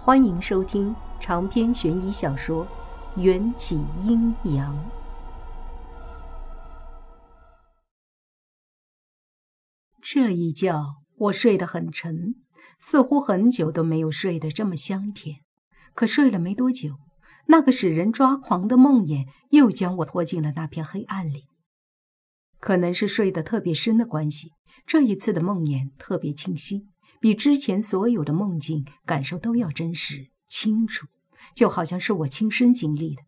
欢迎收听长篇悬疑小说《缘起阴阳》。这一觉我睡得很沉，似乎很久都没有睡得这么香甜。可睡了没多久，那个使人抓狂的梦魇又将我拖进了那片黑暗里。可能是睡得特别深的关系，这一次的梦魇特别清晰。比之前所有的梦境感受都要真实清楚，就好像是我亲身经历的。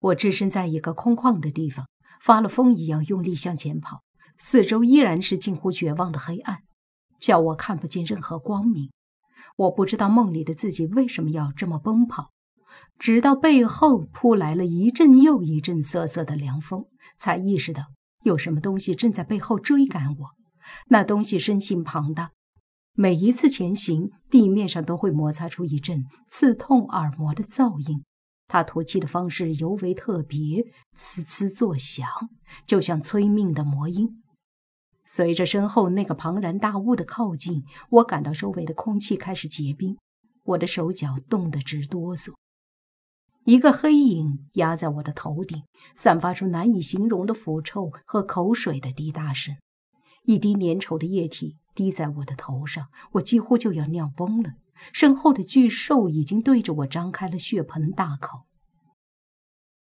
我置身在一个空旷的地方，发了疯一样用力向前跑，四周依然是近乎绝望的黑暗，叫我看不见任何光明。我不知道梦里的自己为什么要这么奔跑，直到背后扑来了一阵又一阵瑟瑟的凉风，才意识到有什么东西正在背后追赶我。那东西身形庞大。每一次前行，地面上都会摩擦出一阵刺痛耳膜的噪音。他吐气的方式尤为特别，呲呲作响，就像催命的魔音。随着身后那个庞然大物的靠近，我感到周围的空气开始结冰，我的手脚冻得直哆嗦。一个黑影压在我的头顶，散发出难以形容的腐臭和口水的滴答声。一滴粘稠的液体。滴在我的头上，我几乎就要尿崩了。身后的巨兽已经对着我张开了血盆大口。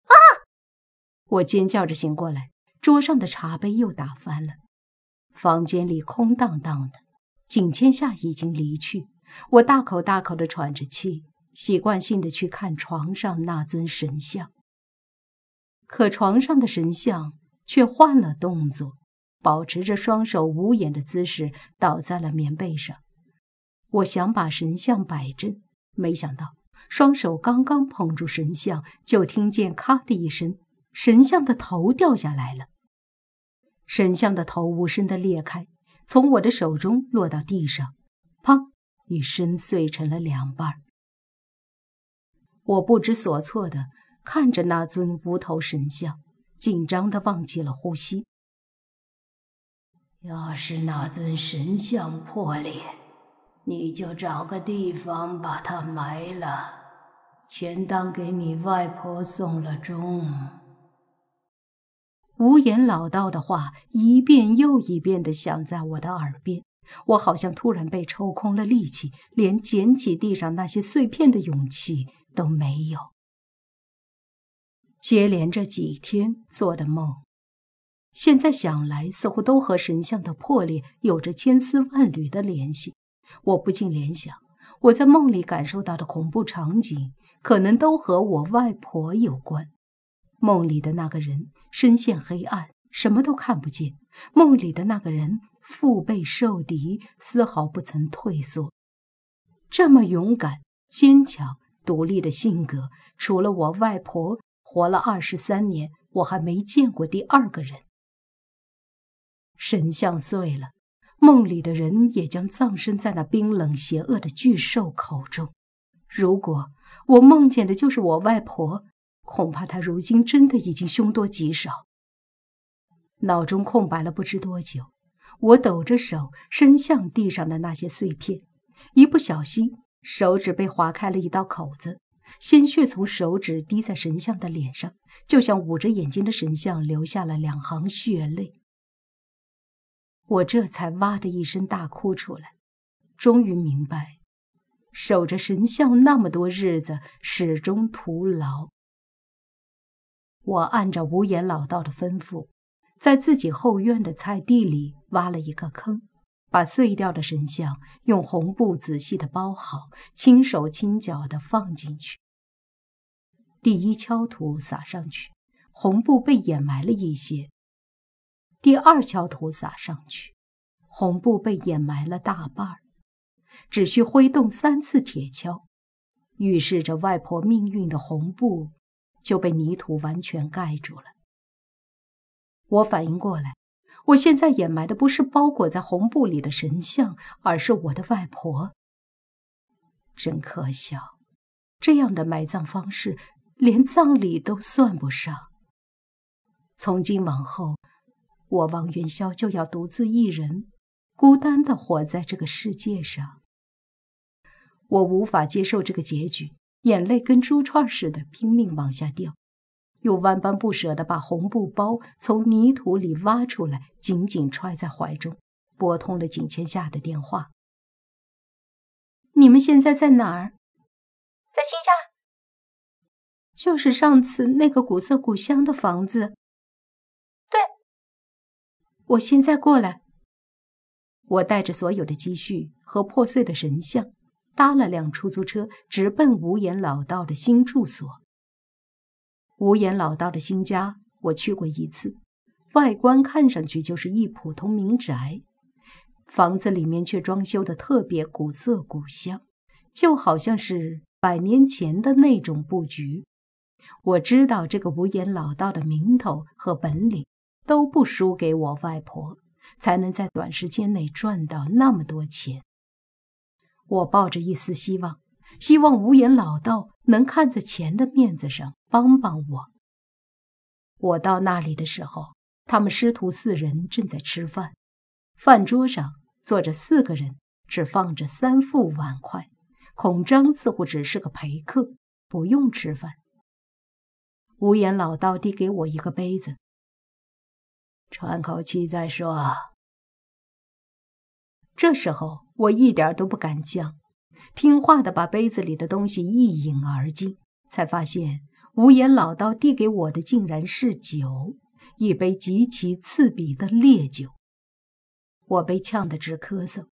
啊！我尖叫着醒过来，桌上的茶杯又打翻了。房间里空荡荡的，景千夏已经离去。我大口大口的喘着气，习惯性的去看床上那尊神像。可床上的神像却换了动作。保持着双手捂眼的姿势，倒在了棉被上。我想把神像摆正，没想到双手刚刚捧住神像，就听见“咔”的一声，神像的头掉下来了。神像的头无声的裂开，从我的手中落到地上，砰一声碎成了两半。我不知所措的看着那尊无头神像，紧张的忘记了呼吸。要是那尊神像破裂，你就找个地方把它埋了，全当给你外婆送了终。无言老道的话一遍又一遍的响在我的耳边，我好像突然被抽空了力气，连捡起地上那些碎片的勇气都没有。接连着几天做的梦。现在想来，似乎都和神像的破裂有着千丝万缕的联系。我不禁联想，我在梦里感受到的恐怖场景，可能都和我外婆有关。梦里的那个人身陷黑暗，什么都看不见；梦里的那个人腹背受敌，丝毫不曾退缩。这么勇敢、坚强、独立的性格，除了我外婆，活了二十三年，我还没见过第二个人。神像碎了，梦里的人也将葬身在那冰冷邪恶的巨兽口中。如果我梦见的就是我外婆，恐怕她如今真的已经凶多吉少。脑中空白了不知多久，我抖着手伸向地上的那些碎片，一不小心手指被划开了一道口子，鲜血从手指滴在神像的脸上，就像捂着眼睛的神像流下了两行血泪。我这才哇的一声大哭出来，终于明白，守着神像那么多日子，始终徒劳。我按照无言老道的吩咐，在自己后院的菜地里挖了一个坑，把碎掉的神像用红布仔细的包好，轻手轻脚的放进去。第一锹土撒上去，红布被掩埋了一些。第二锹土撒上去，红布被掩埋了大半儿，只需挥动三次铁锹，预示着外婆命运的红布就被泥土完全盖住了。我反应过来，我现在掩埋的不是包裹在红布里的神像，而是我的外婆。真可笑，这样的埋葬方式连葬礼都算不上。从今往后。我王元宵就要独自一人，孤单的活在这个世界上。我无法接受这个结局，眼泪跟珠串似的拼命往下掉，又万般不舍地把红布包从泥土里挖出来，紧紧揣在怀中，拨通了景千夏的电话。你们现在在哪儿？在新家，就是上次那个古色古香的房子。我现在过来。我带着所有的积蓄和破碎的神像，搭了辆出租车，直奔无言老道的新住所。无言老道的新家，我去过一次，外观看上去就是一普通民宅。房子里面却装修的特别古色古香，就好像是百年前的那种布局。我知道这个无言老道的名头和本领都不输给我外婆，才能在短时间内赚到那么多钱。我抱着一丝希望，希望无言老道能看在钱的面子上帮帮我。我到那里的时候，他们师徒四人正在吃饭。饭桌上坐着四个人，只放着三副碗筷。孔章似乎只是个陪客，不用吃饭。无言老道递给我一个杯子，喘口气再说。这时候我一点都不敢犟，听话的把杯子里的东西一饮而尽，才发现无言老道递给我的竟然是酒，一杯极其刺鼻的烈酒。我被呛得直咳嗽，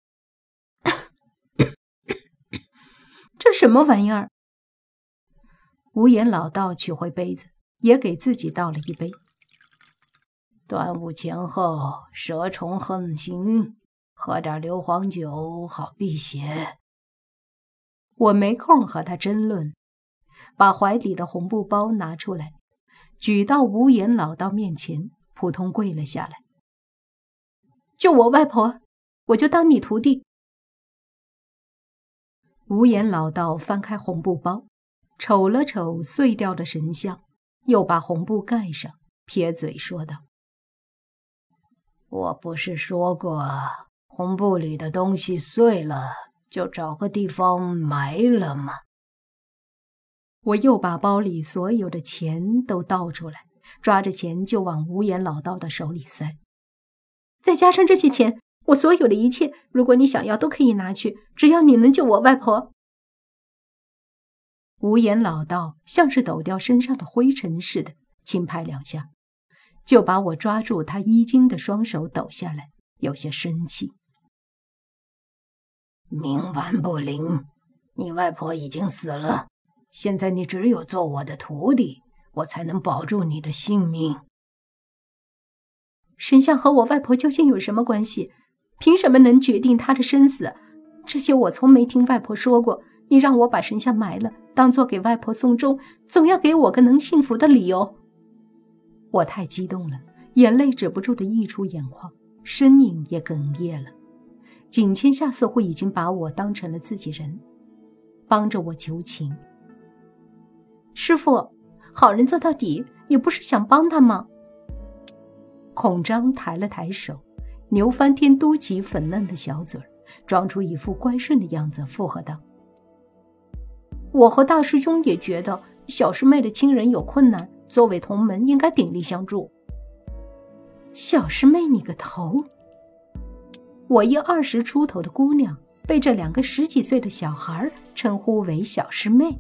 这什么玩意儿？无言老道取回杯子，也给自己倒了一杯。端午前后，蛇虫横行，喝点硫磺酒好辟邪。我没空和他争论，把怀里的红布包拿出来，举到无言老道面前，扑通跪了下来。救我外婆，我就当你徒弟。无言老道翻开红布包，瞅了瞅碎掉的神像，又把红布盖上，撇嘴说道：“我不是说过，红布里的东西碎了，就找个地方埋了吗？”我又把包里所有的钱都倒出来，抓着钱就往无言老道的手里塞。再加上这些钱，我所有的一切，如果你想要，都可以拿去。只要你能救我外婆。无言老道像是抖掉身上的灰尘似的，轻拍两下，就把我抓住他衣襟的双手抖下来，有些生气。冥顽不灵，你外婆已经死了，现在你只有做我的徒弟，我才能保住你的性命。神像和我外婆究竟有什么关系？凭什么能决定她的生死？这些我从没听外婆说过。你让我把神像埋了，当做给外婆送终，总要给我个能幸福的理由。我太激动了，眼泪止不住的溢出眼眶，声音也哽咽了。景千夏似乎已经把我当成了自己人，帮着我求情。师傅，好人做到底，你不是想帮他吗？孔章抬了抬手，牛翻天嘟起粉嫩的小嘴儿，装出一副乖顺的样子，附和道：“我和大师兄也觉得小师妹的亲人有困难，作为同门应该鼎力相助。”小师妹你个头！我一二十出头的姑娘，被这两个十几岁的小孩称呼为小师妹，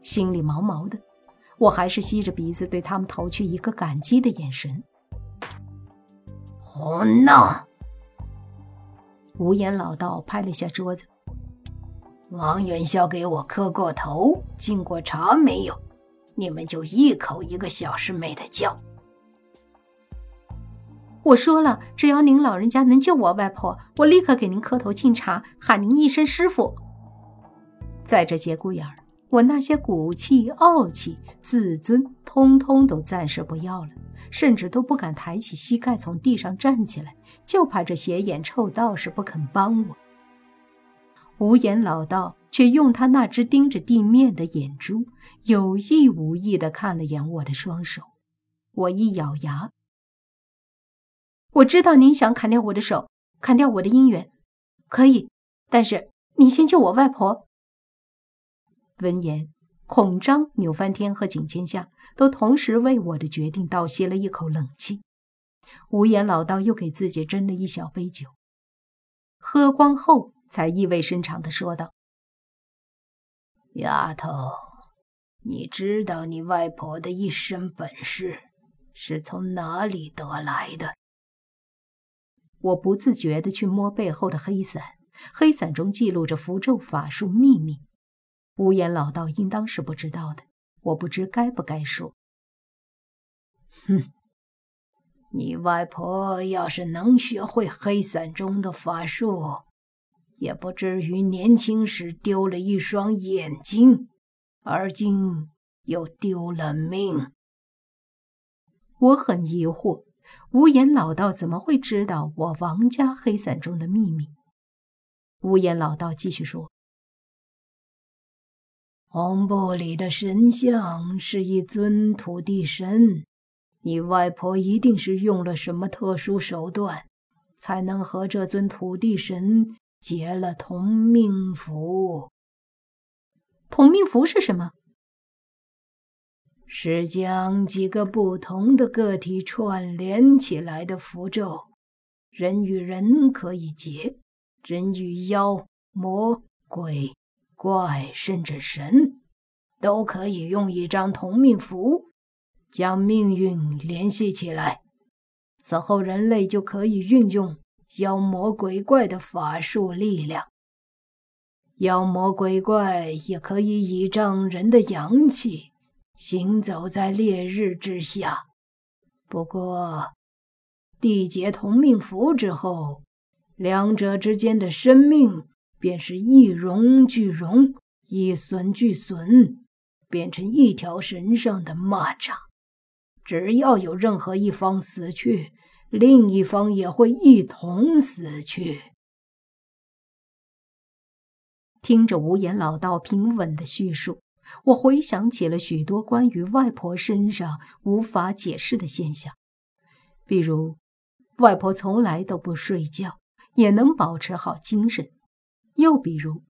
心里毛毛的。我还是吸着鼻子对他们投去一个感激的眼神。胡闹！无言老道拍了下桌子。王元宵给我磕过头，敬过茶没有？你们就一口一个小师妹的叫。我说了，只要您老人家能救我外婆，我立刻给您磕头敬茶，喊您一声师傅。在这节骨眼儿，我那些骨气、傲气、自尊，通通都暂时不要了。甚至都不敢抬起膝盖从地上站起来，就怕这斜眼臭道士不肯帮我。无言老道却用他那只盯着地面的眼珠，有意无意地看了眼我的双手。我一咬牙：“我知道您想砍掉我的手，砍掉我的姻缘，可以，但是您先救我外婆。”闻言，孔章、扭翻天和景千夏都同时为我的决定倒吸了一口冷气。无言老道又给自己斟了一小杯酒，喝光后，才意味深长的说道：“丫头，你知道你外婆的一身本事是从哪里得来的？”我不自觉地去摸背后的黑伞，黑伞中记录着符咒法术秘密。无言老道应当是不知道的，我不知该不该说。哼，你外婆要是能学会黑伞中的法术，也不至于年轻时丢了一双眼睛，而今又丢了命。我很疑惑。无言老道怎么会知道我王家黑伞中的秘密？无言老道继续说：“红布里的神像是一尊土地神，你外婆一定是用了什么特殊手段，才能和这尊土地神结了同命符。同命符是什么？”是将几个不同的个体串联起来的符咒，人与人可以结，人与妖魔鬼怪甚至神，都可以用一张同命符将命运联系起来。此后，人类就可以运用妖魔鬼怪的法术力量，妖魔鬼怪也可以倚仗人的阳气。行走在烈日之下，不过缔结同命符之后，两者之间的生命便是一荣俱荣，一损俱损，变成一条绳上的蚂蚱。只要有任何一方死去，另一方也会一同死去。听着无言老道平稳的叙述。我回想起了许多关于外婆身上无法解释的现象，比如，外婆从来都不睡觉，也能保持好精神；又比如，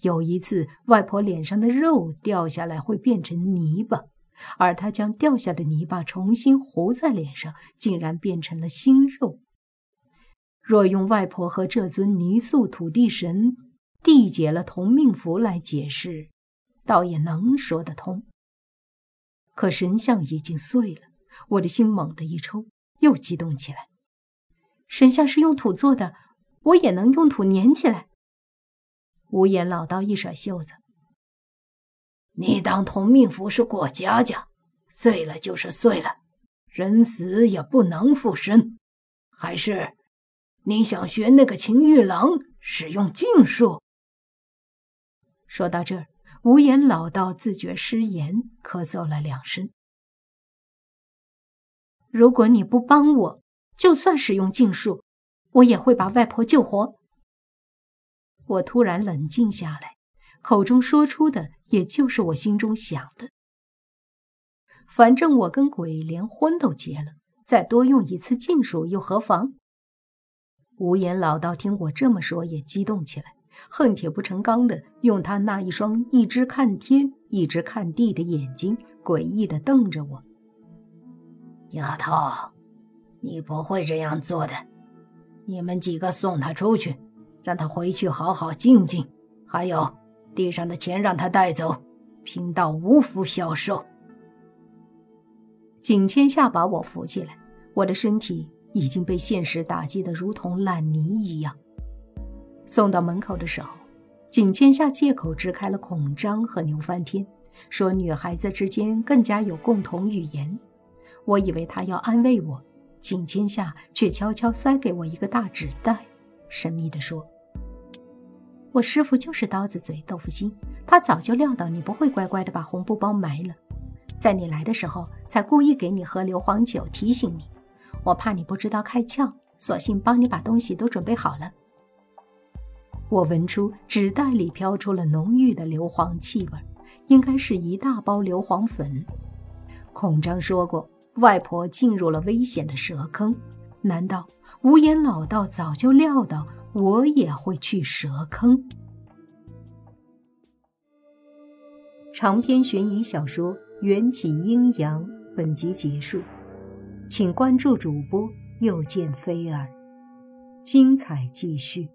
有一次外婆脸上的肉掉下来会变成泥巴，而他将掉下的泥巴重新糊在脸上，竟然变成了新肉。若用外婆和这尊泥塑土地神缔结了同命符来解释。倒也能说得通，可神像已经碎了，我的心猛地一抽，又激动起来。神像是用土做的，我也能用土粘起来。无言老道一甩袖子：“你当同命符是过家家，碎了就是碎了，人死也不能复生。还是你想学那个秦玉郎使用禁术？”说到这儿。无言老道自觉失言，咳嗽了两声。如果你不帮我，就算使用禁术，我也会把外婆救活。我突然冷静下来，口中说出的也就是我心中想的。反正我跟鬼连婚都结了，再多用一次禁术又何妨？无言老道听我这么说，也激动起来。恨铁不成钢的，用他那一双一只看天、一只看地的眼睛，诡异的瞪着我。丫头，你不会这样做的。你们几个送他出去，让他回去好好静静。还有，地上的钱让他带走，贫道无福消受。景千夏把我扶起来，我的身体已经被现实打击得如同烂泥一样。送到门口的时候，景千夏借口支开了孔章和牛翻天，说女孩子之间更加有共同语言。我以为他要安慰我，景千夏却悄悄塞给我一个大纸袋，神秘地说：“我师傅就是刀子嘴豆腐心，他早就料到你不会乖乖的把红布包埋了，在你来的时候才故意给你喝硫磺酒提醒你。我怕你不知道开窍，索性帮你把东西都准备好了。”我闻出纸袋里飘出了浓郁的硫磺气味，应该是一大包硫磺粉。孔章说过，外婆进入了危险的蛇坑，难道无言老道早就料到我也会去蛇坑？长篇悬疑小说《缘起阴阳》本集结束，请关注主播，又见菲儿，精彩继续。